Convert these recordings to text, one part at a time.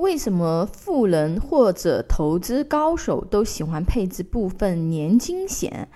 为什么富人或者投资高手都喜欢配置部分年金险？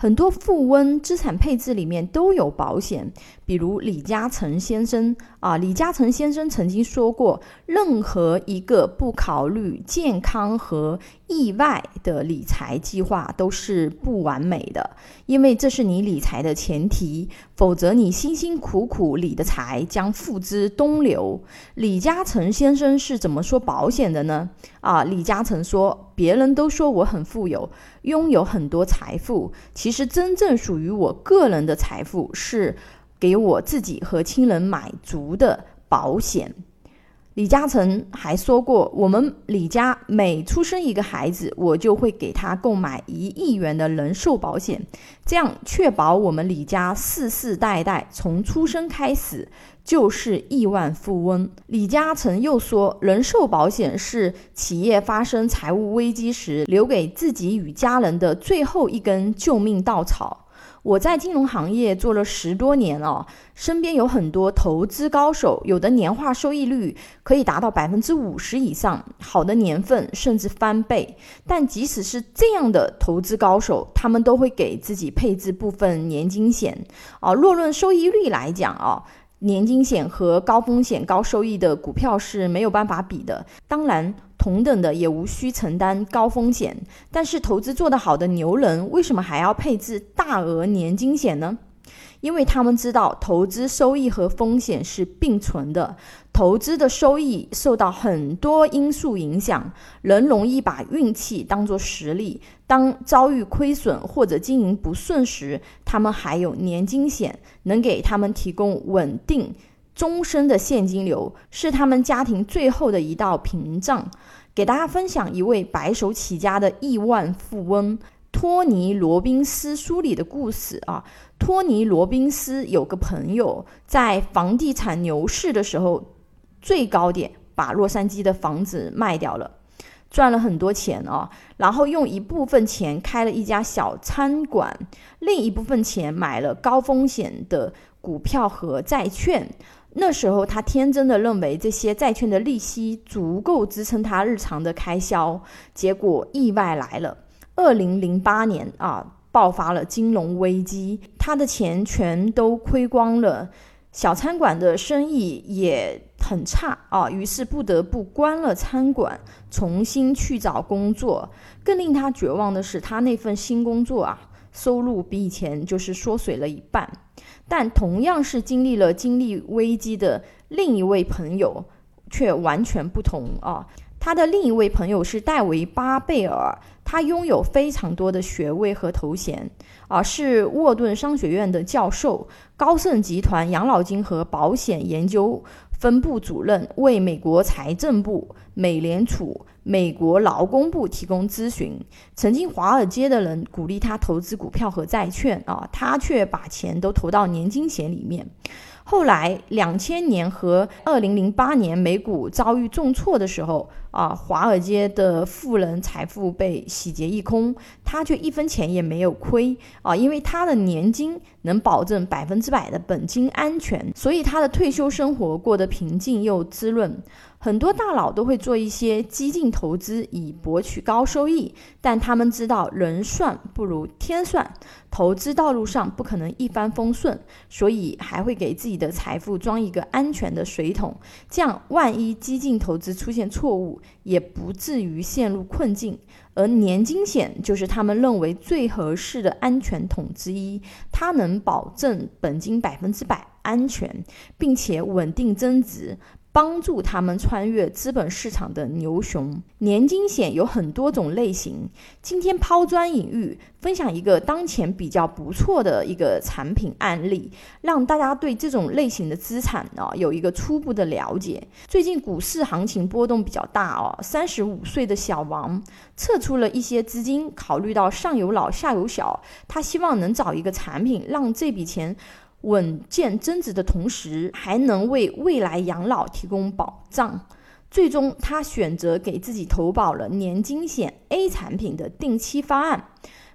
很多富翁资产配置里面都有保险，比如李嘉诚先生啊，李嘉诚先生曾经说过，任何一个不考虑健康和意外的理财计划都是不完美的，因为这是你理财的前提，否则你辛辛苦苦理的财将付之东流。李嘉诚先生是怎么说保险的呢？啊，李嘉诚说，别人都说我很富有。拥有很多财富，其其实真正属于我个人的财富是给我自己和亲人买足的保险。李嘉诚还说过，我们李家每出生一个孩子，我就会给他购买一亿元的人寿保险，这样确保我们李家世世代代从出生开始就是亿万富翁。李嘉诚又说，人寿保险是企业发生财务危机时留给自己与家人的最后一根救命稻草。我在金融行业做了十多年了，身边有很多投资高手，有的年化收益率可以达到百分之五十以上，好的年份甚至翻倍。但即使是这样的投资高手，他们都会给自己配置部分年金险。哦，若论收益率来讲哦，年金险和高风险高收益的股票是没有办法比的。当然。同等的也无需承担高风险，但是投资做得好的牛人为什么还要配置大额年金险呢？因为他们知道投资收益和风险是并存的，投资的收益受到很多因素影响，人容易把运气当作实力。当遭遇亏损或者经营不顺时，他们还有年金险能给他们提供稳定。终身的现金流是他们家庭最后的一道屏障。给大家分享一位白手起家的亿万富翁托尼·罗宾斯书里的故事啊。托尼·罗宾斯有个朋友在房地产牛市的时候最高点把洛杉矶的房子卖掉了，赚了很多钱啊。然后用一部分钱开了一家小餐馆，另一部分钱买了高风险的股票和债券。那时候，他天真的认为这些债券的利息足够支撑他日常的开销。结果意外来了，二零零八年啊，爆发了金融危机，他的钱全都亏光了，小餐馆的生意也很差啊，于是不得不关了餐馆，重新去找工作。更令他绝望的是，他那份新工作啊，收入比以前就是缩水了一半。但同样是经历了经历危机的另一位朋友，却完全不同啊！他的另一位朋友是戴维·巴贝尔，他拥有非常多的学位和头衔啊，是沃顿商学院的教授、高盛集团养老金和保险研究分部主任，为美国财政部、美联储。美国劳工部提供咨询，曾经华尔街的人鼓励他投资股票和债券啊，他却把钱都投到年金险里面。后来，两千年和二零零八年美股遭遇重挫的时候啊，华尔街的富人财富被洗劫一空，他却一分钱也没有亏啊，因为他的年金能保证百分之百的本金安全，所以他的退休生活过得平静又滋润。很多大佬都会做一些激进投资以博取高收益，但他们知道人算不如天算，投资道路上不可能一帆风顺，所以还会给自己的财富装一个安全的水桶，这样万一激进投资出现错误，也不至于陷入困境。而年金险就是他们认为最合适的安全桶之一，它能保证本金百分之百安全，并且稳定增值。帮助他们穿越资本市场的牛熊。年金险有很多种类型，今天抛砖引玉，分享一个当前比较不错的一个产品案例，让大家对这种类型的资产呢有一个初步的了解。最近股市行情波动比较大哦，三十五岁的小王撤出了一些资金，考虑到上有老下有小，他希望能找一个产品让这笔钱。稳健增值的同时，还能为未来养老提供保障。最终，他选择给自己投保了年金险 A 产品的定期方案，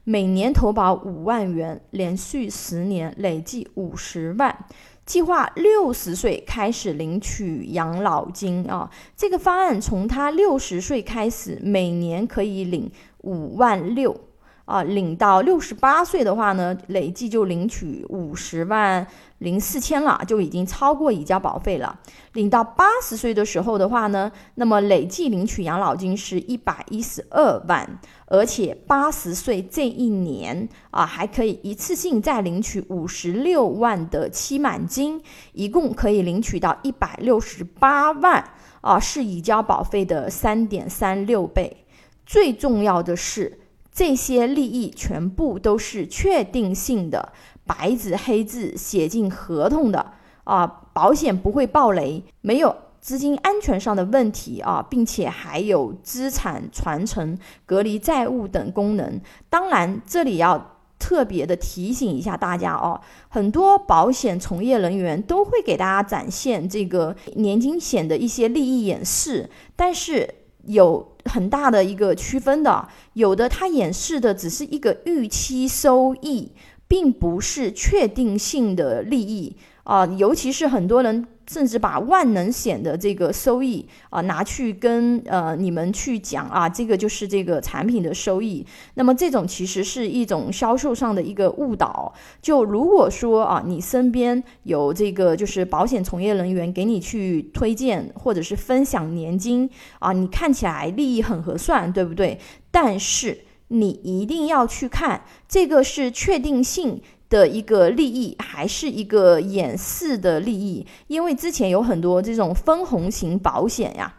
每年投保五万元，连续十年累计五十万。计划六十岁开始领取养老金啊。这个方案从他六十岁开始，每年可以领五万六。啊，领到六十八岁的话呢，累计就领取五十万零四千了，就已经超过已交保费了。领到八十岁的时候的话呢，那么累计领取养老金是一百一十二万，而且八十岁这一年啊，还可以一次性再领取五十六万的期满金，一共可以领取到一百六十八万啊，是已交保费的三点三六倍。最重要的是。这些利益全部都是确定性的，白纸黑字写进合同的啊，保险不会爆雷，没有资金安全上的问题啊，并且还有资产传承、隔离债务等功能。当然，这里要特别的提醒一下大家哦，很多保险从业人员都会给大家展现这个年金险的一些利益演示，但是。有很大的一个区分的，有的它演示的只是一个预期收益，并不是确定性的利益啊，尤其是很多人。甚至把万能险的这个收益啊拿去跟呃你们去讲啊，这个就是这个产品的收益。那么这种其实是一种销售上的一个误导。就如果说啊，你身边有这个就是保险从业人员给你去推荐或者是分享年金啊，你看起来利益很合算，对不对？但是你一定要去看这个是确定性。的一个利益还是一个演示的利益，因为之前有很多这种分红型保险呀，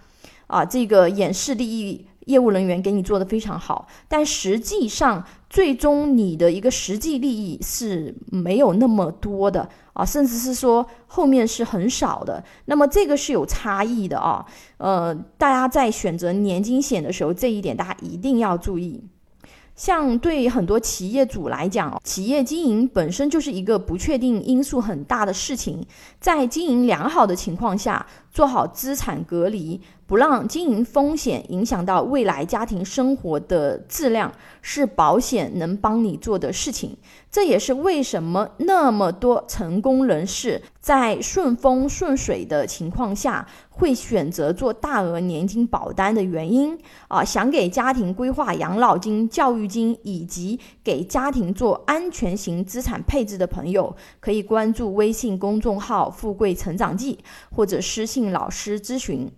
啊，这个演示利益业务人员给你做的非常好，但实际上最终你的一个实际利益是没有那么多的啊，甚至是说后面是很少的，那么这个是有差异的啊，呃，大家在选择年金险的时候，这一点大家一定要注意。像对很多企业主来讲，企业经营本身就是一个不确定因素很大的事情，在经营良好的情况下，做好资产隔离。不让经营风险影响到未来家庭生活的质量，是保险能帮你做的事情。这也是为什么那么多成功人士在顺风顺水的情况下会选择做大额年金保单的原因啊！想给家庭规划养老金、教育金，以及给家庭做安全型资产配置的朋友，可以关注微信公众号“富贵成长记”或者私信老师咨询。